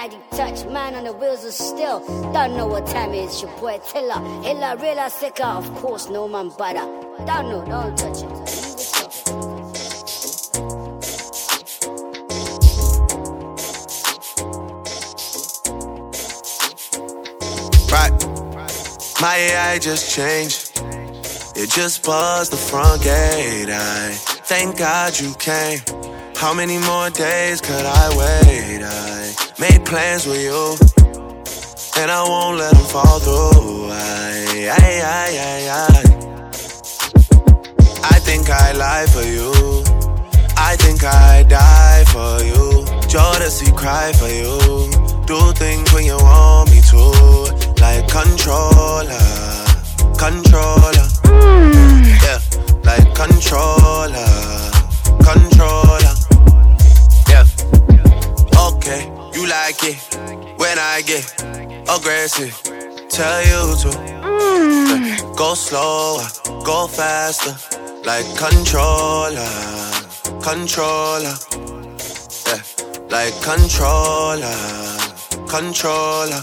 Magic touch, man on the wheels of steel. Don't know what time it is, your boy Tiller. Illa, real sicker, of course, no man butter. Don't know, don't touch it. Right, my AI just changed. It just buzzed the front gate. I thank God you came. How many more days could I wait? I made plans with you, and I won't let them fall through. I, I, I, I, I. I think I lie for you. I think I die for you. Jodeci cry for you. Do things when you want me to, like controller, controller. Yeah, like controller, controller Yeah. okay. You like it when I get aggressive. Tell you to mm. go slower, go faster, like controller, controller, yeah, like controller, controller.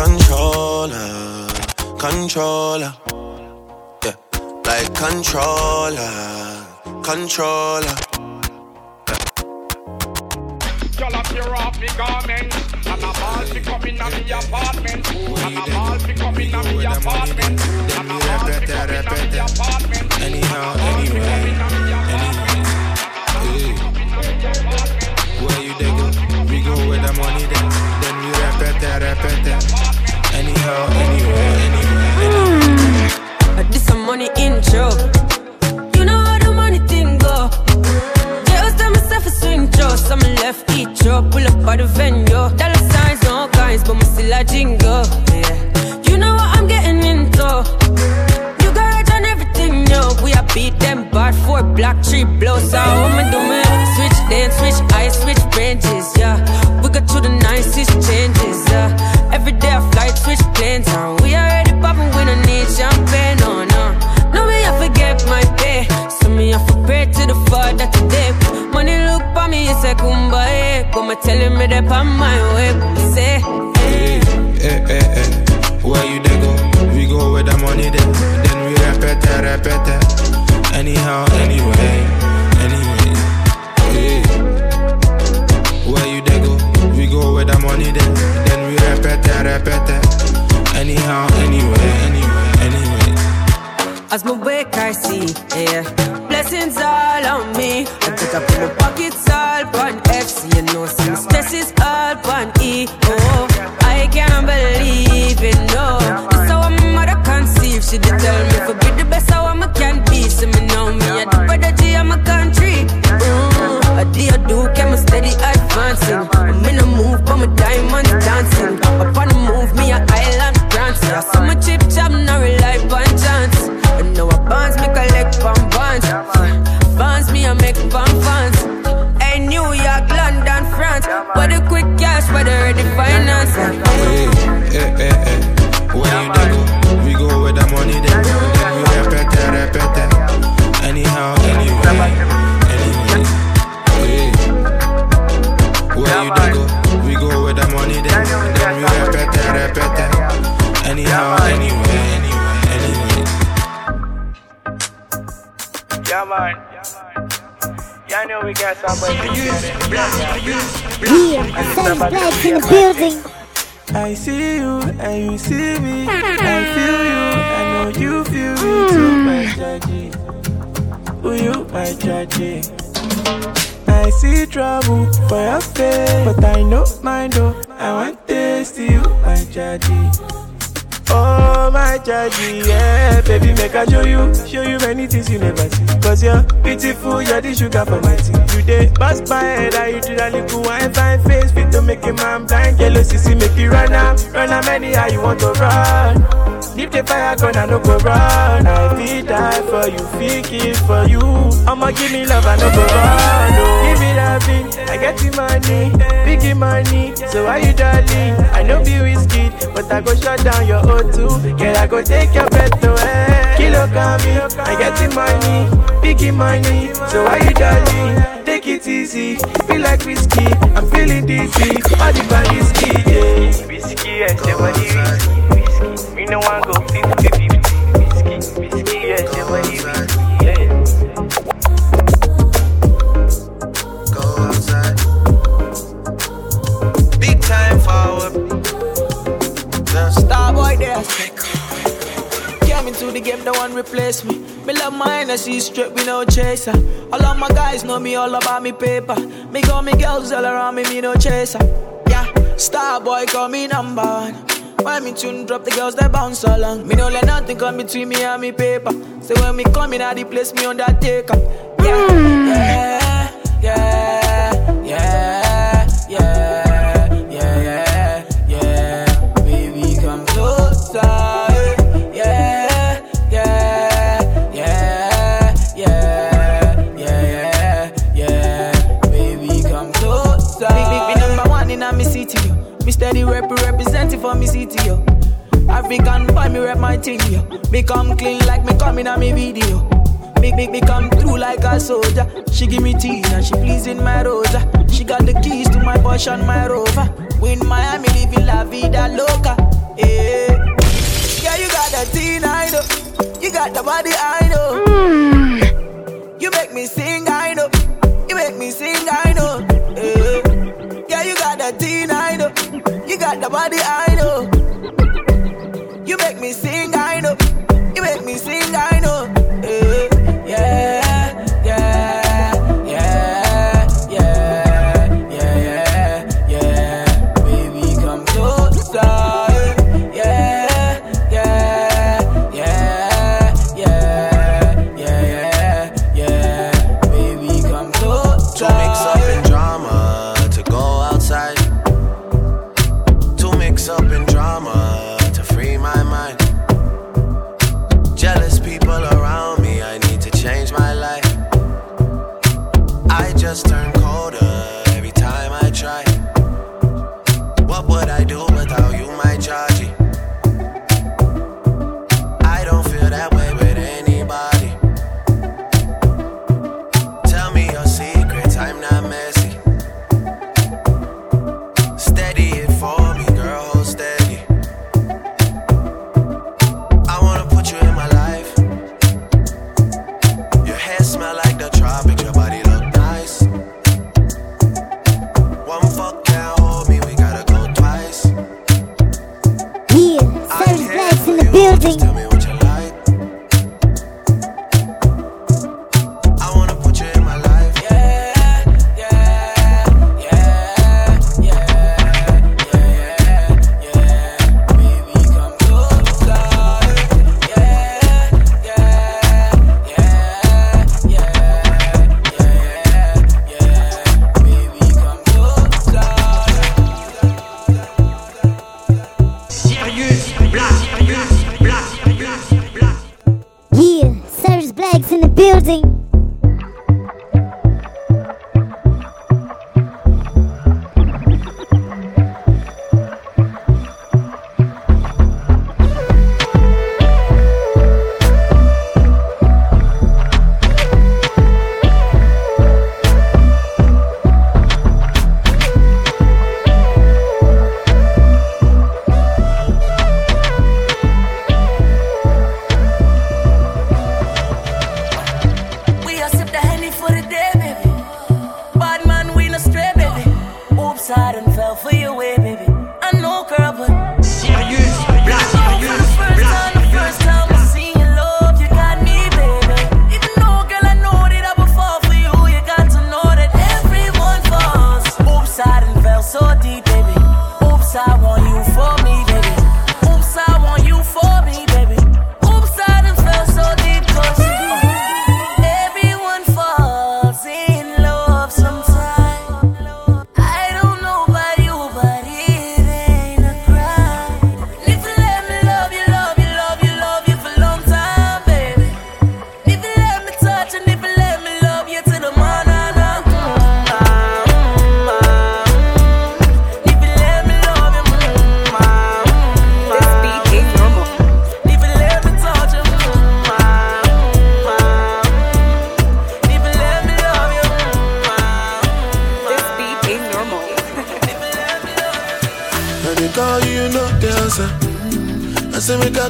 controller, controller. Yeah, like controller, controller. Y'all up your off the garment And a ball fi come in a me apartment And a ball fi come in a me apartment And a ball fi come in a me apartment Anyhow, anyway, anyway. Where you they? We go where the money then Then we repeat that, repeat that anyhow, anywhere, anywhere, anywhere. This some money intro. You know how the money thing go. Just tell myself a swing throw. Some left each throw. Pull up by the venue. Dollar signs, no kinds, but me still a jingle. Yeah. You know what I'm getting into. You got right on everything, yo. We a beat them bad four black tree blows. So I'm do me. Switch dance, switch ice, switch branches, yeah. We got to the nicest changes, yeah. Every day I fly, switch planes on. We already popping, we don't need champagne, no, no. No, me, I forget my pay. So me, I for pray to the Father today. Money look for me, it's a kumbaya. Come telling me that I'm my way, Oh my judgy, yeah. Baby, make I show you Show you many things you never see. Cause you're beautiful, you're the sugar for my tea did bust my head, I you do that little wine Fine face, fit to make a man blind Yellow CC make you run up Run up anyhow you want to run Leave the fire gonna no go run I feel die for you, feel kill for you I'ma give me love, I no go run oh. Give me that I get the money Biggie money, so why you darling? I know be whiskey, but I go shut down your O2 Girl, I go take your breath away Kilo me, I get the money Biggie money, so why you darling? Take it easy, feel like whiskey I'm feeling dizzy, all the body's key, yeah Whiskey and the body whiskey me no one go 50 50 Whiskey, whiskey, she body whiskey, yeah. Came into the game, no one replace me. Me love my energy straight, we no chaser. All of my guys know me all about me paper. Me got me girls all around me, me no chaser. Yeah, Starboy call me number one. When me tune drop, the girls they bounce along. Me no let nothing come between me and me paper. So when me come in, I the place me undertaker. Yeah, hmm. yeah, yeah, for me city, yo. African boy, me rep my thing, yo. Me come clean like me coming on me video. Make, me come through like a soldier. She give me tea and she pleasing my rosa. She got the keys to my Porsche and my Rover. We in Miami living la vida loca. Yeah, yeah, you got the teen, I know. You got the body, I know. Hmm. You make me sing, I know. You make me sing, I know. You got the body, I know. You make me sing,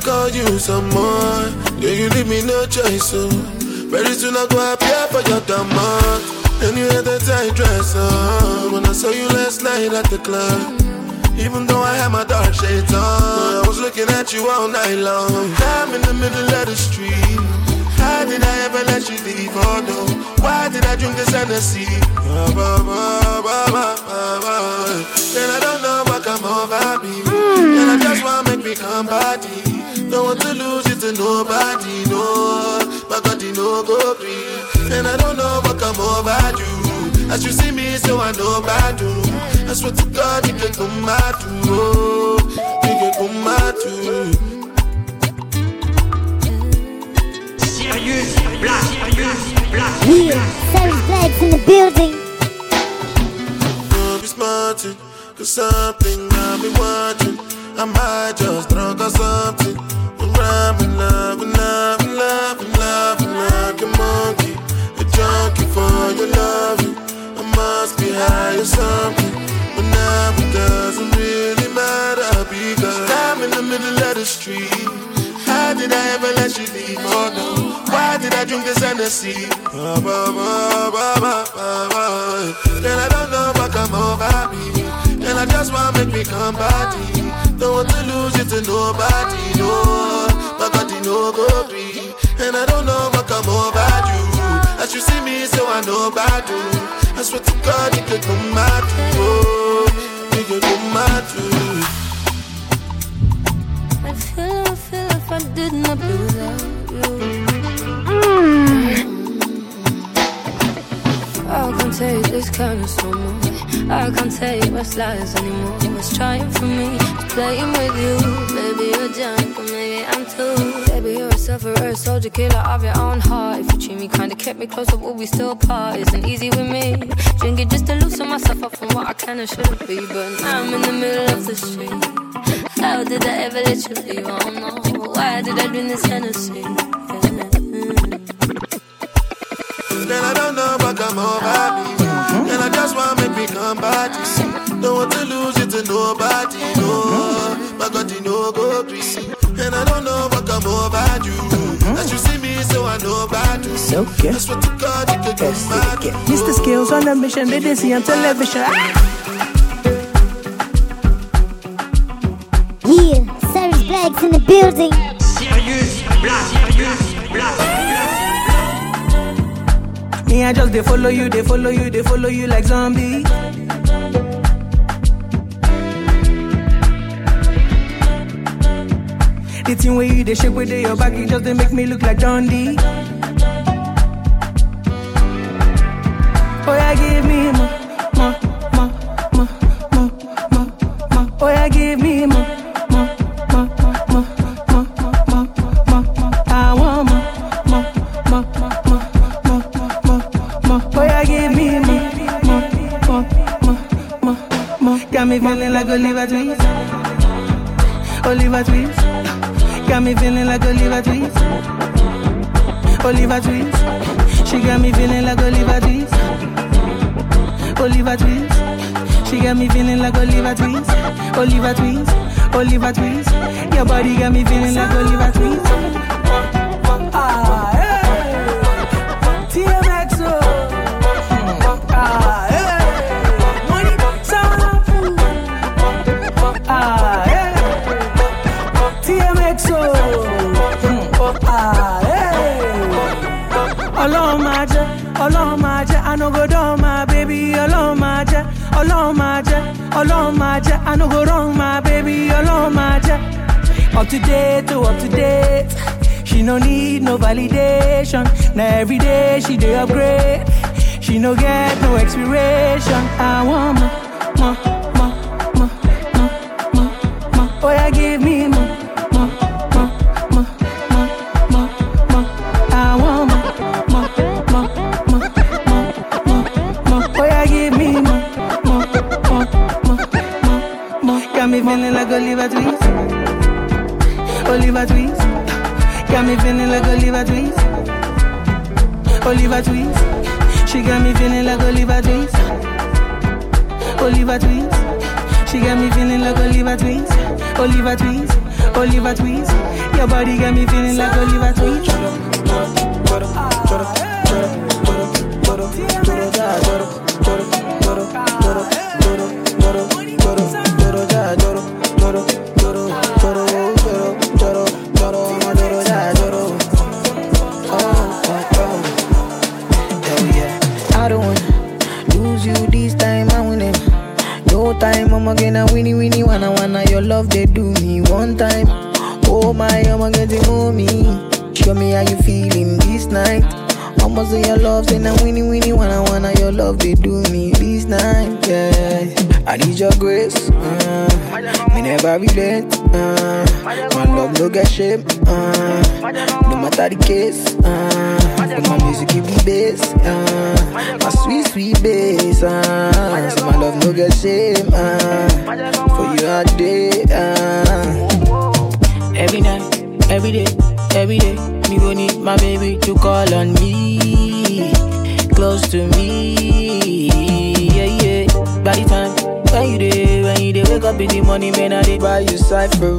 I call you some more. Yeah, you leave me no choice, so very soon I go appear for your demand. And you had that tight dress on when I saw you last night at the club. Even though I had my dark shades on, I was looking at you all night long. I'm in the middle of the street. How did I ever let you leave? Oh no, why did I drink this Hennessy? And I don't know what come over me. And I just wanna make me come body. Don't want to lose it to nobody, no. My God, you know go free. And I don't know what come over you. As you see me, so I know about you. I swear to God, you can come out too. Oh, you can come out too. Serious black, serious black. Yeah, Cyrus Black's in the building. Don't be smarting, cause something I've been watching. I might just drunk or something. In love, love, love, love, like a monkey. A junkie for your. I must be high or something. But now it doesn't really matter because I'm in the middle of the street. How did I ever let you leave? Oh no. Why did I drink this. Then I don't know what come over I just wanna make me come. Don't want to lose it to nobody, no. My body no go free. And I don't know what come over you. As you see me, so I know about you. I swear to God, you could come out too. Oh, you could come out too. I feel, I feel if I did not be without you. I can't take this kindness no more. I can't take what's lies anymore. What's trying for me playing with you. Maybe you're drunk, or maybe I'm too. Baby, you're a sufferer, soldier, killer of your own heart. If you treat me kinda, kept me close, but will we still part? Isn't easy with me. Drink it just to loosen myself up from what I can and shouldn't be. But now I'm in the middle of the street. How did I ever let you leave? Oh, I don't know. Why did I drink this Hennessy? Then I don't know what come over me. And I just wanna make me come back. Don't want to lose it to nobody, no. My God, you know go free. And I don't know what come over you. As you see me, so I know about you. So good. I swear to God, you can come back. Mr. Skills on a mission, they didn't see on television. Ah! Yeah, Cyrus Black's in the building. Serious black, serious black. Me, I just they follow you, they follow you, they follow you like zombie. The thing where you they shake with your back, it just they make me look like Dundee. Oh yeah, give me more, more, more, more, more, more. Oh yeah, give me more, Oliver Twist, Oliver Twist. Got me feeling like Oliver Twist, Oliver Twist. She got me feeling like Oliver Twist. Oliver Twist. She got me feeling like Oliver Twist. Oliver Twist. Oliver Twist. Your body got me feeling like Oliver Twist. Ọlọ́run máa jẹ́, I no go wrong my baby, ọlọ́run máa jẹ́. Up to date, oh, up to date. She no need no validation. Now every day she dey upgrade. She no get no expiration. I want more, Oliver Twist. Your body got me feeling like Oliver Twist. I Almost your love, say now winnie winnie wanna wanna your love they do me this night. Yeah, I need your grace. Uh, me never relent. Uh, my love no get shame. Uh, no matter the case. Uh, my music give me bass. Uh, my sweet sweet bass. Uh, so my love no get shame. Uh, for you all day. Uh. Every night, every day, every day, me go need my baby to call on me, close to me, yeah yeah. By the time when you day, when you day, wake up in the morning, man, I you side for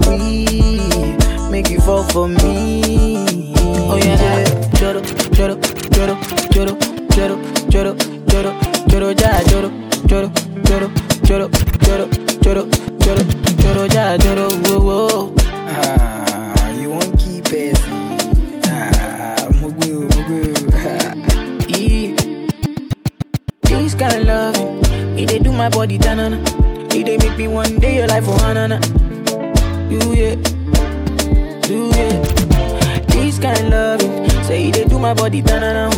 make you fall for me. Oh yeah, yeah. choro, choro, choro, choro, choro, choro, choro, choro, ja, choro, choro, choro, choro, choro, choro, choro, choro, ja, choro, kind love, say it they do my body tanana.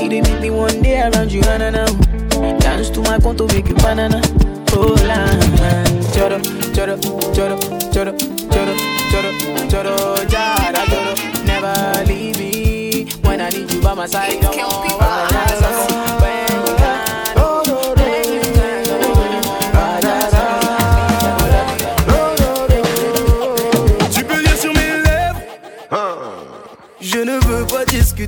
It they make me one day around you hanana. Dance to my conto make you banana. Oh la, choro, choro, choro, choro, choro, choro, choro, jara, choro. Never leave me when I need you by my side. Oh. Come on, oh, when you can.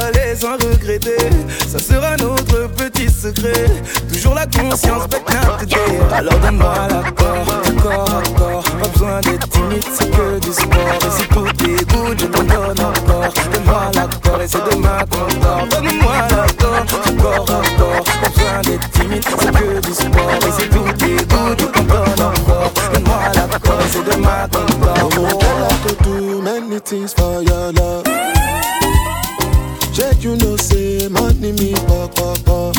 aller sans regretter, ça sera notre petit secret. Toujours la conscience today. Alors donne-moi l'accord, corps à corps. Pas besoin d'être timide, c'est que du sport. Et si tout good, je t'en donne encore. Donne-moi l'accord et c'est demain qu'on dort. Donne-moi l'accord, corps à corps. Pas besoin d'être timide, c'est que du sport. Et si tout good, je t'en donne encore. Donne-moi l'accord et c'est demain qu'on dort. Oh, girl, I could do many things for your love. Check, you know, say money me pop pop pop.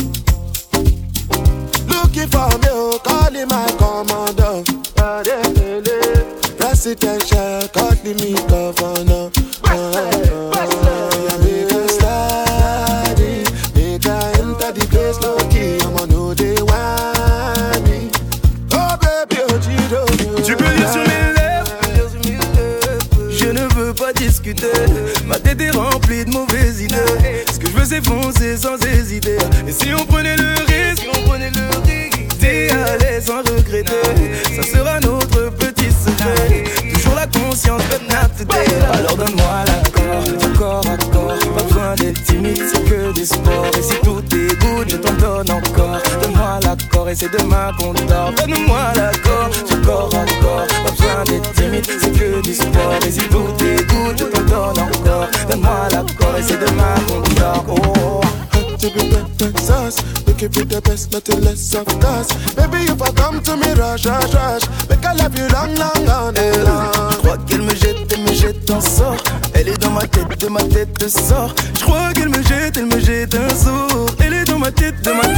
Looking for me, oh, calling my commander. Presidential, calling me governor. Qu'on dort Donne-moi l'accord Du corps à corps Pas besoin d'être timide c'est que du sport Et si tout good je t'en donne encore Donne-moi l'accord et c'est demain qu'on dort oh. to be the sauce. We keep it the best, nothing less of course. Baby, if I come to me, rush, rush, rush. Make I love you long, long, long, Je long. crois qu'elle me jette, elle me jette un sort. Elle est dans ma tête, de ma tête sort. Je crois qu'elle me jette, elle me jette un sort. Elle est dans ma tête, de ma tête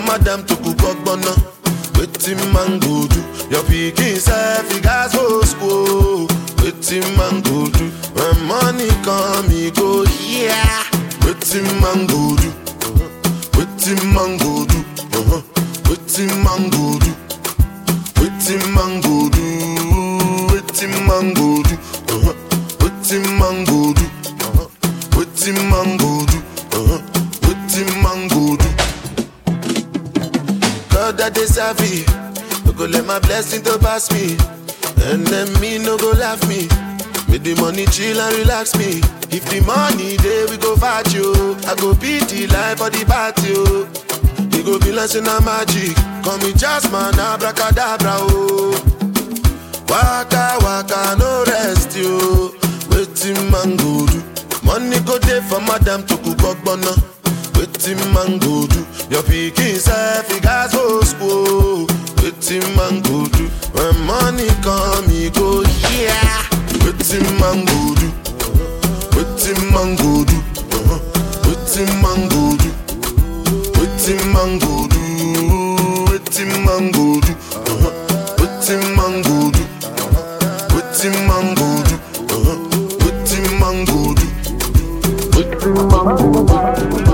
for madam to cook up bono. Waiting man go do. Your pikin self he gas go school. Waiting man go do. When money come he go yeah. Waiting man go do. Waiting man go do. Uh-huh. Waiting man go do. Waiting man go do. Waiting man go do. Waiting man go do. Uh-huh. Waiting man That they savvy. No go let my blessing to pass me. And then me no go laugh me. Make the money chill and relax me. If the money there we go fight you. I go beat the life for the party. You go be like a magic. Call me Jasmine, abracadabra. Oh. Waka waka no rest you. Waiting man go do. Money go there for madam to cook up. Waiting man go do. Your pikin self he gas go school. Waiting man go do. When money come he go yeah. Waiting man go do. Waiting man go do. Uh-huh. Waiting man go do. Waiting man go do. Waiting man go do. Uh-huh. Waiting man go do. Uh-huh. Waiting man go do. Uh-huh. Waiting man go do. Waiting man go do.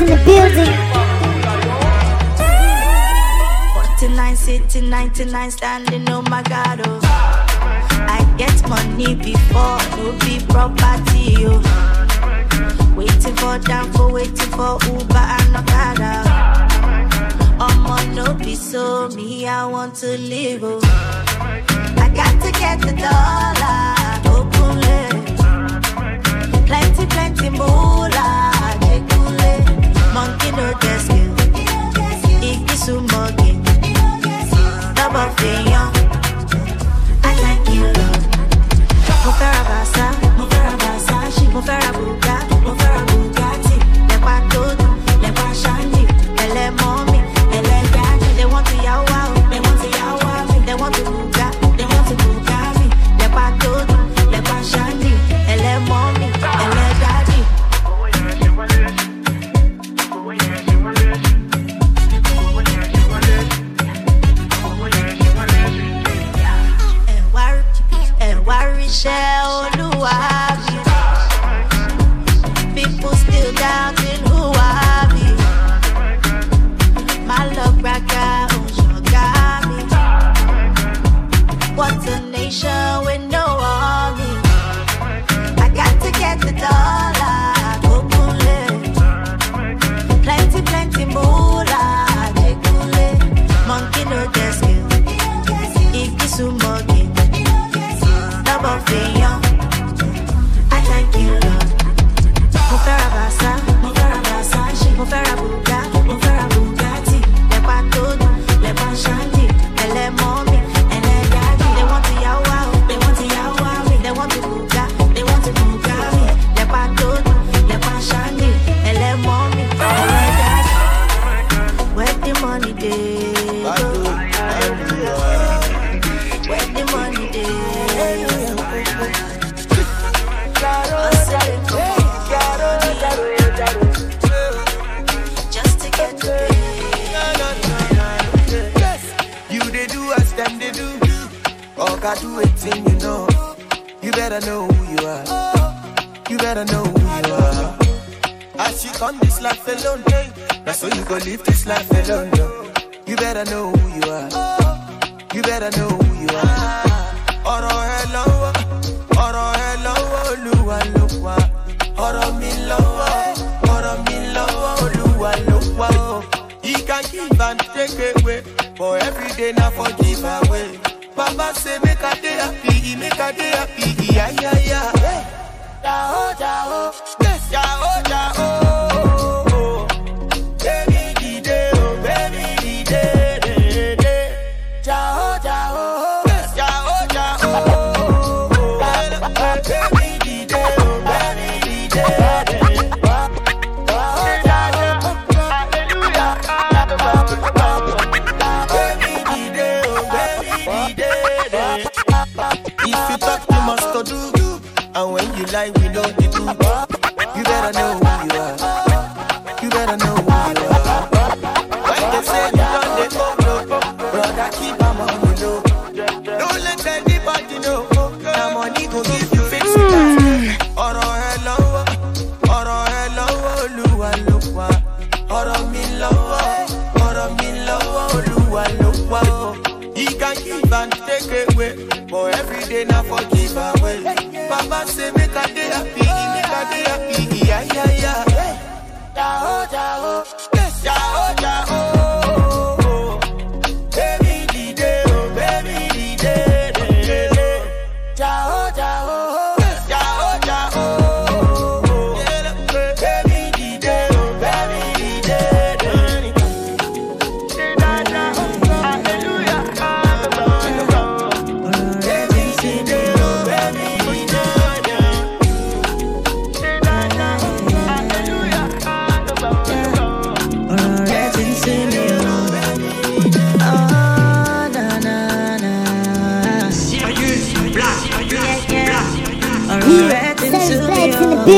In the building. 49 sitting, 99 standing, oh my god, oh. I get money before, no be property, oh. Waiting for for waiting for Uber and Okada. I'ma no be so me, I want to live, oh. I got to get the dollar, open Plenty, plenty moolah. Monkey no get skill, igi sumogi, double fiyan. I thank you, Lord. Mo fẹ́ ra Versa, mo fẹ́ ra Versace, mo ló wà. Ọ̀rọ̀ mi lọ́wọ́, ọ̀rọ̀ mi lọ́wọ́, Olúwa ló wà. He can give and take away, but every day na for give away. Baba say make I dey happy, make I dey happy, yeah yeah yeah. Jao jao, jao jao.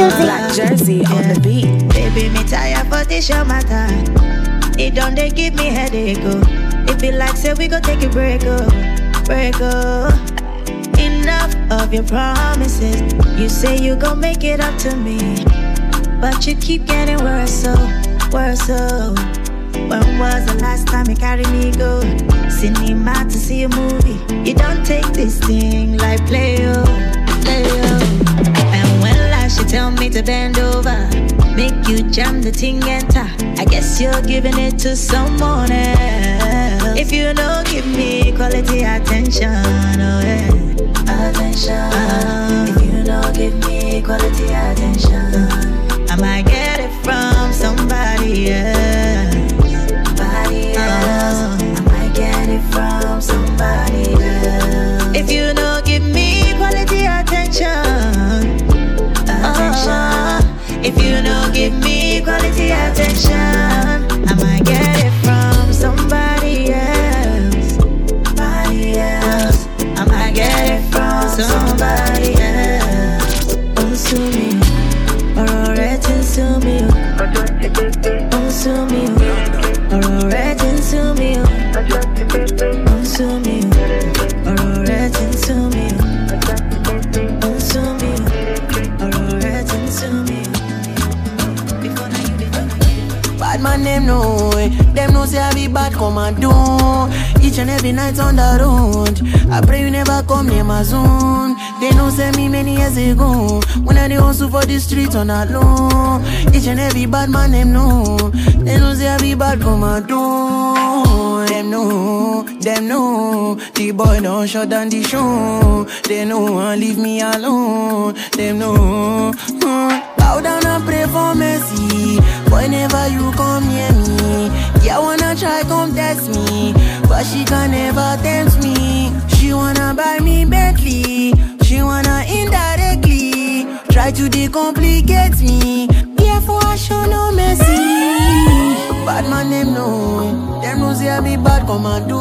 Blacks in the building. Blaq Jerzee on the beat. Baby, me tired for this your matter. It don't they give me headache, oh. It be like say we go take a break, oh, break, oh. Enough of your promises. You say you gon' make it up to me, but you keep getting worse, oh, worse, oh. When was the last time you carried me go? Cinema to see a movie. You don't take this thing like play, oh, tell me to bend over, make you jam the thing enter. I guess you're giving it to someone else. If you don't give me quality attention, oh yeah. Attention. if you don't give me quality attention, come near my zone. They know say me many years ago. When I dey hustle for the streets on alone. Each and every bad man, them know. They know say I be bad, come and do. Them know, them know. The boy don't shut down the show. They know and leave me alone. Them know. Bow down and pray for mercy. Whenever you come near me, yeah, wanna try come test me, but she can never tempt me. Wanna buy me Bentley, she wanna indirectly try to decomplicate me. Therefore, I show no mercy. Bad man, them know, them say I be bad, come and do.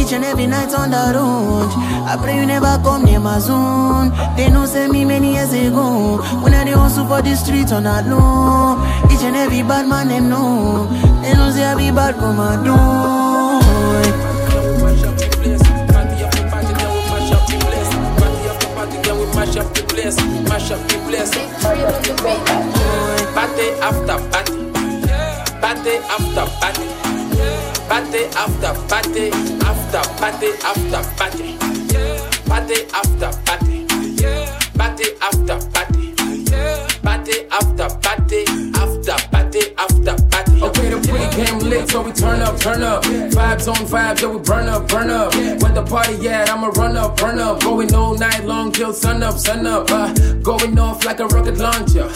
Each and every night on the road. I pray you never come near my zone. They know say me many years ago. When I dey hustle for the streets on that low. Each and every bad man them know. They know say I be bad, come run up. Going all night long till sun up, sun up. Uh, going off like a rocket launcher.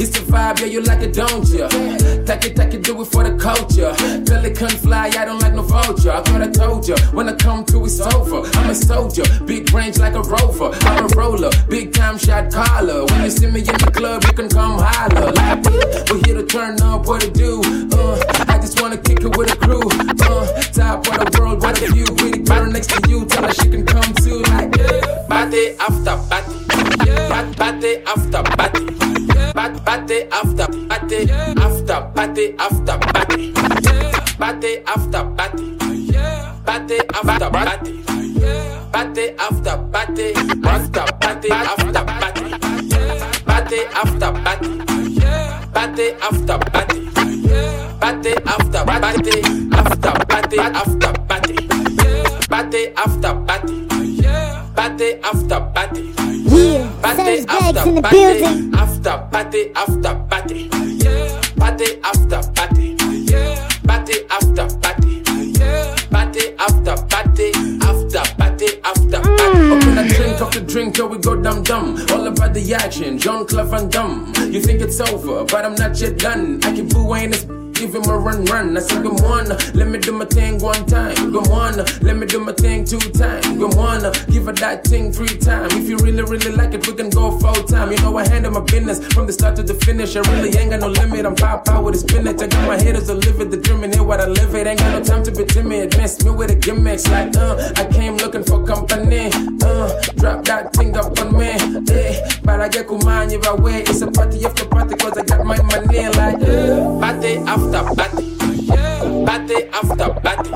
It's the vibe, yeah, you like it, don't ya? Take it, take it, do it for the culture. Pelican fly, I don't like no vulture. I thought I told ya, when I come to, it's over. I'm a soldier, big range like a rover. I'm a roller, big time shot caller. When you see me in the club, you can come holler. Like, we're here to turn up, what to do. Uh, I just wanna kick it with a crew. Uh, top of the world, what a view. With a girl next to you, tell her she can come too. Party after party. Pat- Party after party. Pat- Party after party. After party after party. Party after party. Party after party. Party after party. After party after party. Party after party. Party after party. Party after party. After party after party. Party after party. Party after party. Yeah, Party after in the party. building. After party after party. Party after party. Party after party. Party after party. After party after party. Mm. Open a drink the drink, yo, we go dum dum. All about the action, John Clef and Dumb. You think it's over, but I'm not yet done. I keep booing this. Give him a run, run. I said, Good one, let me do my thing one time. Good one, let me do my thing two times. Good one, give her that thing three times. If you really, really like it, we can go full time. You know, I handle my business from the start to the finish. I really ain't got no limit. I'm pop out with a spinach. I got my haters to live it, the dream and hear what I live it. Ain't got no time to be timid. Mess me with the gimmicks like, uh, I came looking for company. Uh, drop that thing up on me. Eh, but I get kumani by way. It's a party after party, cause I got my money like, uh, Party after party. Party after party.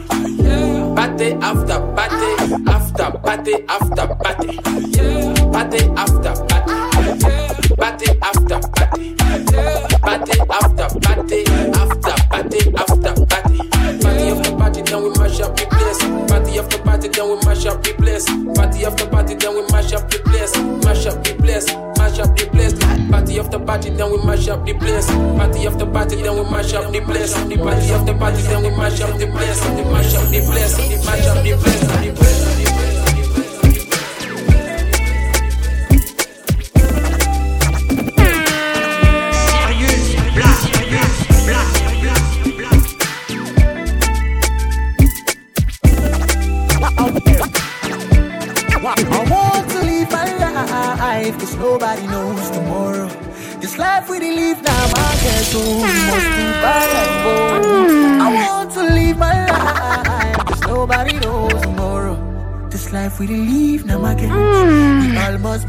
Party after party. After party after party. Party after party. Party after party. Party after party. After party after party. Party after party, then we mash up the place. Party after party, then we mash up the place. Party after party, then we mash up the place. Mash up the place, mash up the place. Party after party, then we mash up the place. Party after party, then we mash up the place. Party after party, then we mash up the place. Mash up the place, mash up the place. The place, the place. Life Cause nobody knows tomorrow. This life we live now my we must buy go I want to live my life Cause nobody knows tomorrow. This life we live now my girl We all must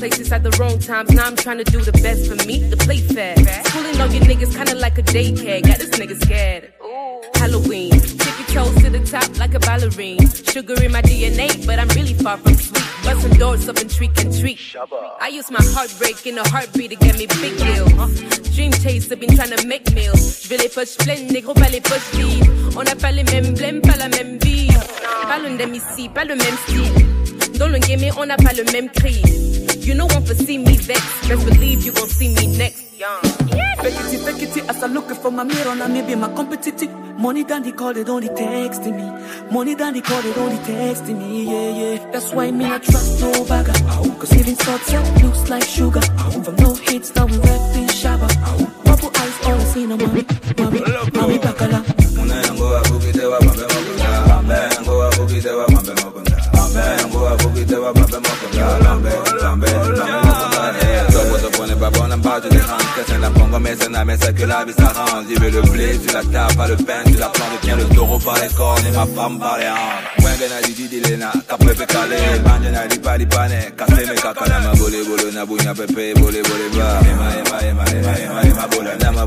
places at the wrong times. Now I'm trying to do the best for me, the play fair. Schooling all you niggas kinda like a daycare. Got this nigga scared. Halloween, tippy toes to the top like a ballerine. Sugar in my DNA, but I'm really far from sweet. Busting doors up and treat and treat. I use my heartbreak in a heartbeat to get me big deals. Uh, dream chaser, been trying to make meals. Je vais les poches pleines, négro pas les poches vides. On n'a pas les mêmes blèmes, pas la même vie. Pas le même ici, pas le même style. Dans le game, on n'a pas le même cri. You know one for see me vex. Best believe you gon' see me next. Fake it, fake it, as I look for my mirror, now maybe my competitive. Money down the call, they don't texting me. Money down the call, they don't texting me, yeah, yeah. That's why me, I trust no bagger. Cause even success looks like sugar. From no hits, now we rapping shabba. Bubble eyes, all I see, no mommy, mommy, mommy, bacala. Munengo wa mambe mokonda Mengo abukite wa mambe mokonda a poco te va a pasar más. Que Topo n'est pas bon, pas de dérange Qu'est-ce la pongo, mais c'est na mais c'est que la vie s'arrange Il veut le blé, tu la tapes, pas le pain, tu la plantes Tiens le taureau par les cornes et ma femme par les hanches Mwenge na di di pepe pa di me Ma na pepe, ba Na ma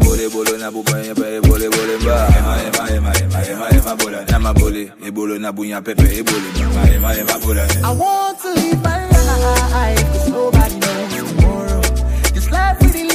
na bu banye pe, bole bole ba Na ma e na pepe, e I want to live my life, cause nobody. every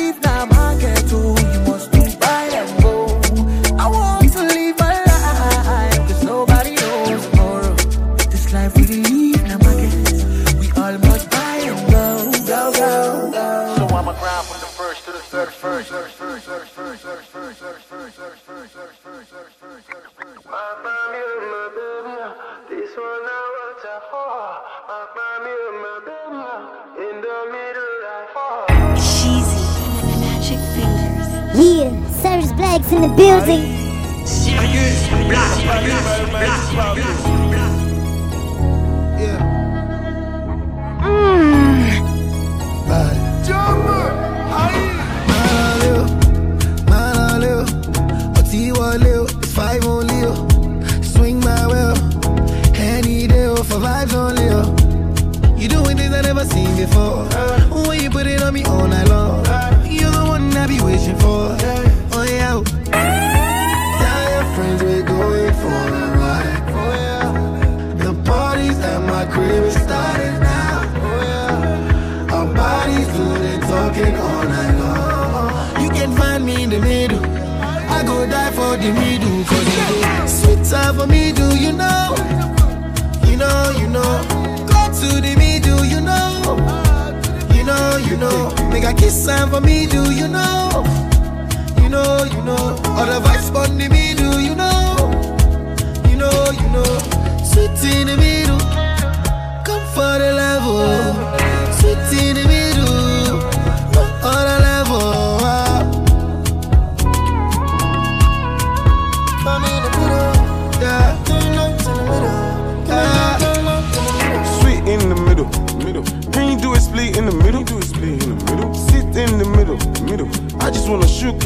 building.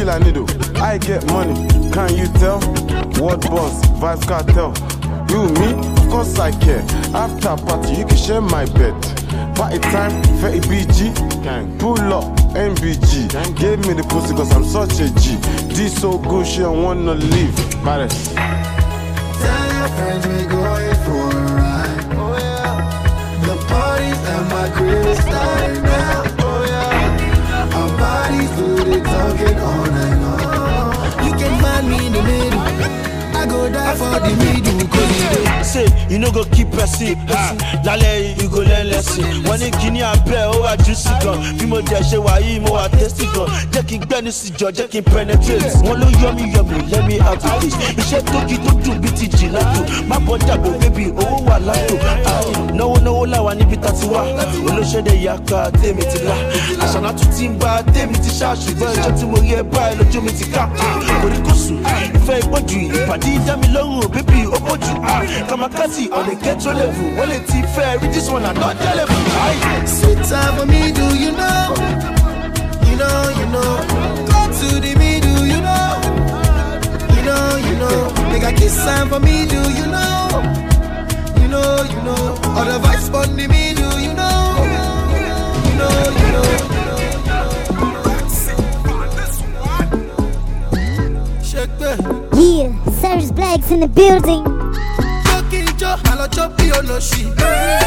Wanna shoot kill a needle. I get money, can you tell? What boss, vibes cartel. You me, of course I care. After party, you can share my bed. Party time, 30 BG. Gang. Pull up, MBG. Give me the pussy cause I'm such a G. This so good, she don't wanna leave. Paris. Tell your friends we're going for a ride. Oh yeah. The parties at my crib is starting now. Bodies do the talking all night long. You can find me in the middle. Go die for the middle. Do. say you no go keep person lálẹ́ you go learn lesson. Wọ́n ní kíní abẹ́ ó wà sí gan. Bí mo jẹ́ ṣe wà yìí mo wà tasty gan. Jẹ́ kí n gbẹ́nu sí jọ jẹ́ kí n penetrate. Wọ́n ló yọ mí yọ mí let me out of this. Iṣẹ́ tó kí tó dùn bí ti jì látò má bọ́ jàgbó bébí owó wà látò. Náwó náwó làwà níbi tá ti wá olóṣèdè yàká tèmi ti là. Àṣàlá tún ti ń bá tèmi ti ṣá. Ṣùgbọ́n ẹjọ́ tí mo rí ẹ báyìí lójú mi ti ká. Kòríkòsùn ìfẹ́ ìpọ́jù ìpàdé dá mi lọ́rùn ò bébì. Kamakasi on a get your ti fẹ́ rí this one àná jẹ́ level. Sit down for me, do you know? You know, you know. Go to the middle, you know? You know, you know. Make a kiss sign for me, do you know? You know, you know. All the vibes on the middle, you know? You know, you know. Yeah. There's blacks in the building. Joking Joe, I.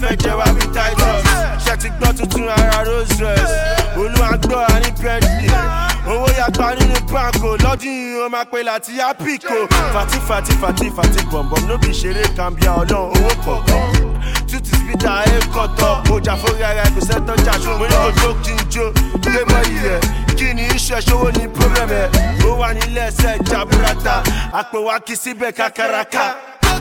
fẹ́ jẹ wá bí titus ṣe ti gbọ́ tuntun ara rose dress olùwàgbọ́ àní bentley owó yàgbá nínú banko lọ́dún yìí ó máa pe láti apiko fati fati fati fati bọ̀m̀bọ̀m ló bí ṣeré kàmbíà ọlọ́run owó kọ̀ọ̀kan tutu spita ayé kọ̀tọ̀ ọjà fúnra ẹ̀ kò sẹ́tọ̀ jà ṣùgbọ́n ní ojú kí n jó. Lébọ̀ yìí kí ni iṣẹ́ ṣòwò ní pírọ́blẹ̀mù ẹ̀? Ó wà nílẹ̀ ẹsẹ̀ jaburata. Àpò wa kì í síbẹ̀ kákàràkà.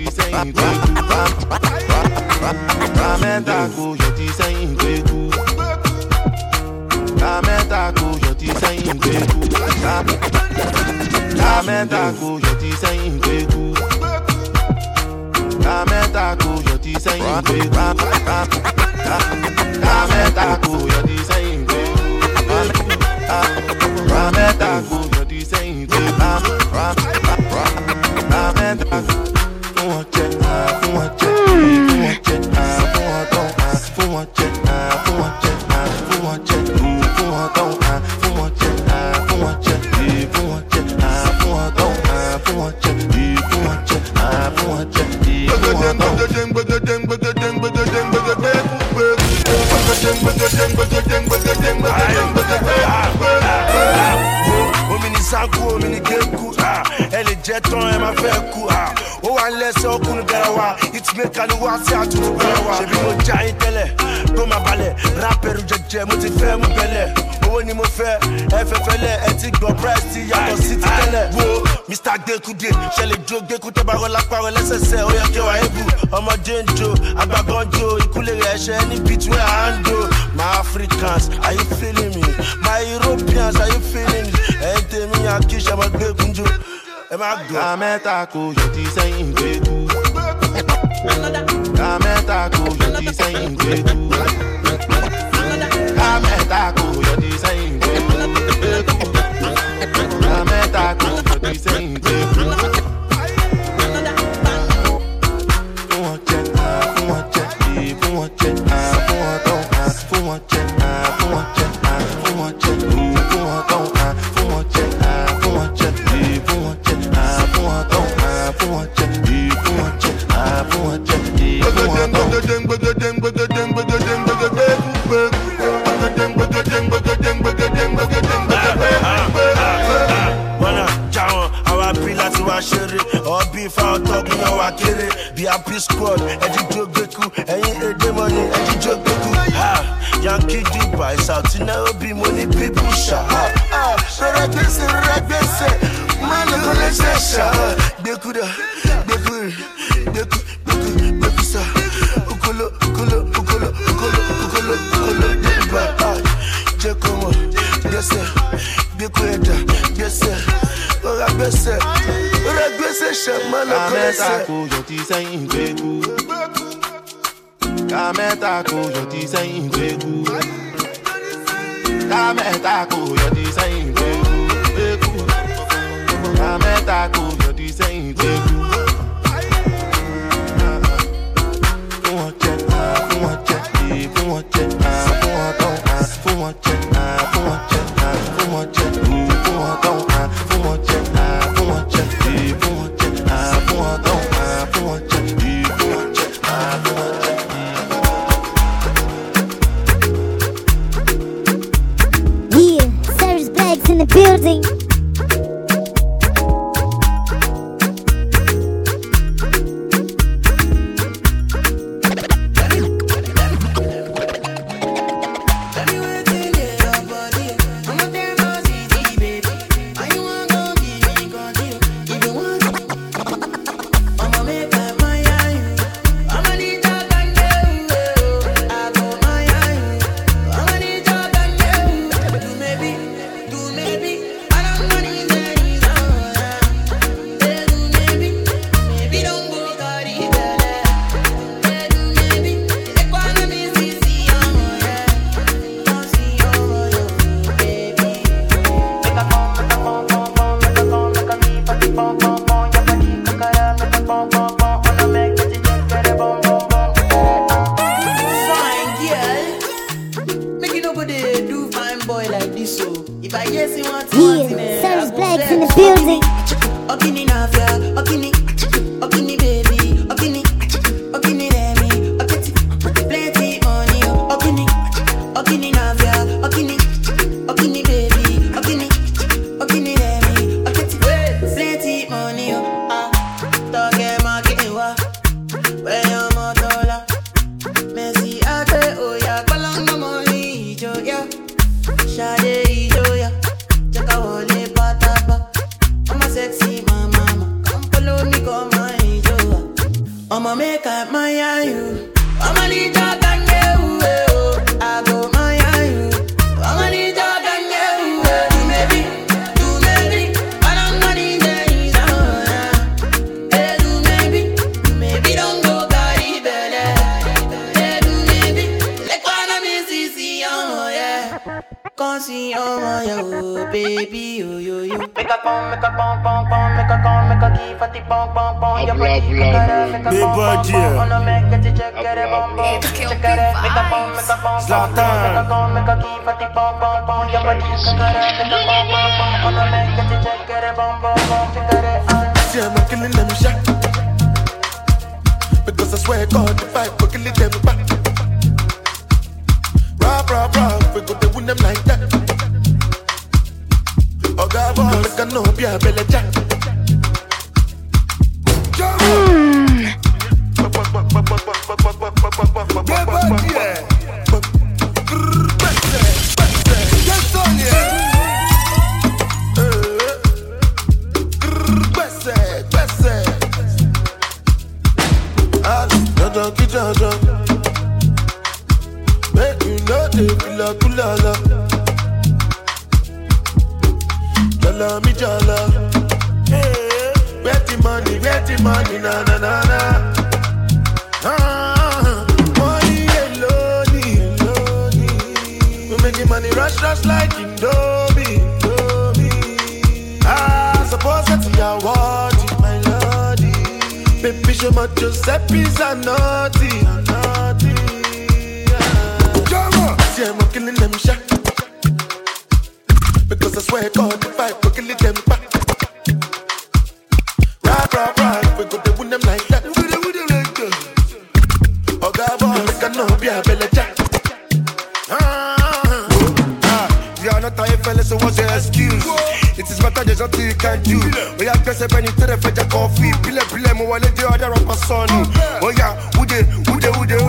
La meta ko design Ramen taco, your design kweku Ramen taco, your design kweku Ramen taco, sayin design kweku Ramen taco, your design kweku Ramen taco, your jẹ́ tán ẹ máa fẹ́ kú ah. ó wà lẹ́sẹ̀ ọkùnrin bẹ̀rẹ̀ wa ìtìmẹ́ka ni wá sí àtúntò bẹ̀rẹ̀ wa ṣèbí mo já yín tẹ́lẹ̀ tó máa balẹ̀ rápẹ̀rù jẹjẹ mo ti fẹ́ mú bẹ́lẹ̀ owó ni mo fẹ́ ẹ fẹ́ fẹ́lẹ̀ ẹ ti gbọ́ price ti yàtọ̀ sí ti tẹ́lẹ̀ wo mr gbẹkude ṣẹlẹ̀ jó gbẹkutẹ bá rọlá parọ lẹ́sẹsẹ ó yẹ kí wàá ebu. Ọmọdé ń jo àgbàgbọ́n jo ìkúlẹ̀ rẹ̀ ṣẹ́ ní between hand o my africans are you feeling me? My europeans are you feeling me? Tèmi yàn kí ṣe ọmọ gbẹkunjo má gbọ́. ká mẹ́ta See, oh oh baby, oh yo yo. Make a come, make a pom pom pom, make a come, make a a tip pom pom pom. Your body, make a make a pom body, pom. yeah. Make it check it bom bom, check it. Make a pom, make a pom, make a come, make a a tip pom pom pom. Your body, make a make a pom pom pom. Wanna make it check it bom bom bom, check it. See, I'm killing them shot. Because I swear God, if I go killing them back. We go to win them like that. Oh God, boy, make know be a belly jack. Ki dandan Make know dey feel Jala mi jala. Hey, Where the money, where the money, na na na na. Ah, Money alone, alone We making money rush, rush like Indomie Indomie. Ah, suppose that you are worthy, my lordy. Baby, show my Giuseppe's a naughty See I'm killing them shot Because I swear God, if I go killing them back Rap, rap, rap, we go to win them like that We win them like that Oh God, boy, make I know be a belly jack you are not a fella, so what's your excuse? It is better there's nothing you can do. Oh yeah, guess I've been to the fetch a coffee. Pile pile mo wale de other rapper son. Oh yeah, ude ude ude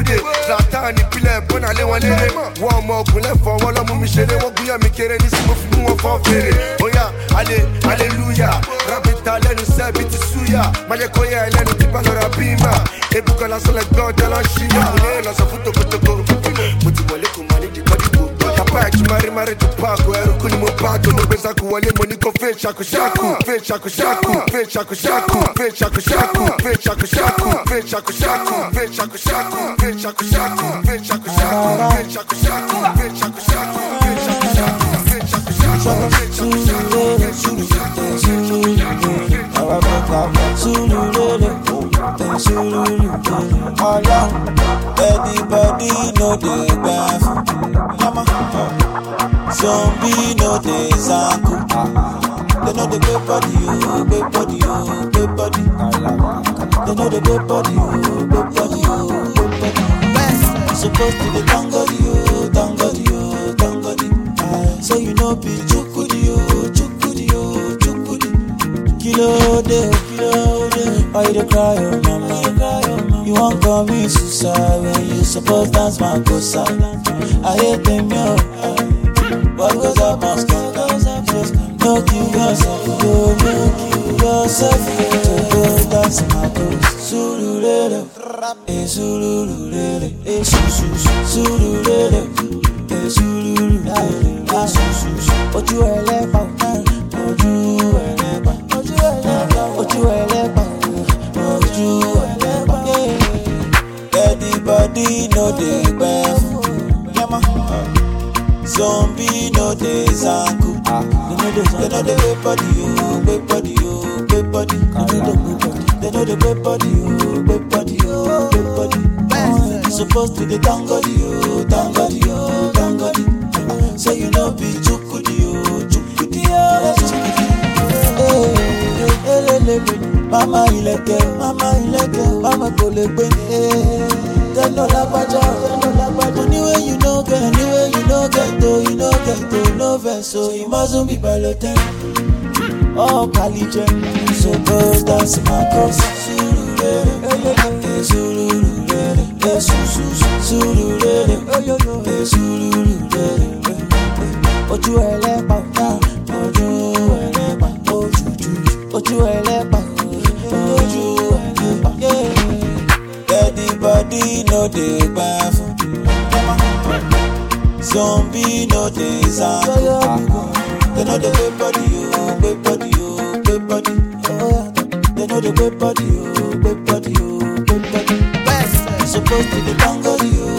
wà nípínlẹ̀ bọ́nà lé wọn léré wọ́n ọmọ ogun lẹ́fọ̀ọ́ lọ́mú mi ṣeré wọ́n gbúyàn mi kéré ní sí mo fi mú wọn fọ́ fèrè oya ale aleluya rabita lẹ́nu sẹ́bi ti súyà májẹ́ kó yẹ lọ́ra bímà ebúkọ lásán lẹ́gbẹ́ ọ̀dẹ́ lọ́ṣíyà òun lè fún tòkótòkó ẹ̀jú mari mari tó paako ẹrùkú ni mo paako ló gbé sako wọlé mo ní kó fẹ́ ṣakuṣaku fẹ́ ṣakuṣaku fẹ́ ṣakuṣaku fẹ́ ṣakuṣaku fẹ́ ṣakuṣaku fẹ́ ṣakuṣaku fẹ́ ṣakuṣaku fẹ́ ṣakuṣaku fẹ́ ṣakuṣaku fẹ́ ṣakuṣaku fẹ́ ṣakuṣaku fẹ́ ṣakuṣaku fẹ́ know the bath. Yama. Zombie know. They know the good body, oh, body, oh, body. They know the good body, oh, good body, oh, good body. Supposed to be tangody, oh, tangody, oh, tangody. So you know be chukudi, kí ló dé why you dey cry o oh mama? You wan commit suicide when you suppose dance makosa ayé tèmi o what goes up must come down, just don't kill yourself. Yo no kill yourself. To go dance makosa surulere e eh, surulere e eh, susu surulere e eh, surulere e ah, susu ojú ẹlẹ́pàá ojú. They know they play body, oh, play body, oh, play body. No, they don't move body. They know they play body, oh, play body, oh, play body. Oh, supposed to the tangody, oh, tangody, oh, tangody. Say you know be chukudi, oh, chukudi, oh, chukudi. Mama ileke, mama ileke, mama kole gbende. Then no lapaja, money where you know get, Anyway you know get, though you know get, though no verse, so you mustn't be balotel. Oh, Kalije, so go dance my cross, surulere, surulere, surulere, surulere, ojú ẹlẹ́pàá ojú ẹlẹ́pàá ojú ojú ojú ẹlẹ́pàá. dey buy. Zombie no days sound. They know the way, body oh, way body oh, way body. Oh. They know the way, body oh, way body oh, way body. West supposed to be bongo you. Oh.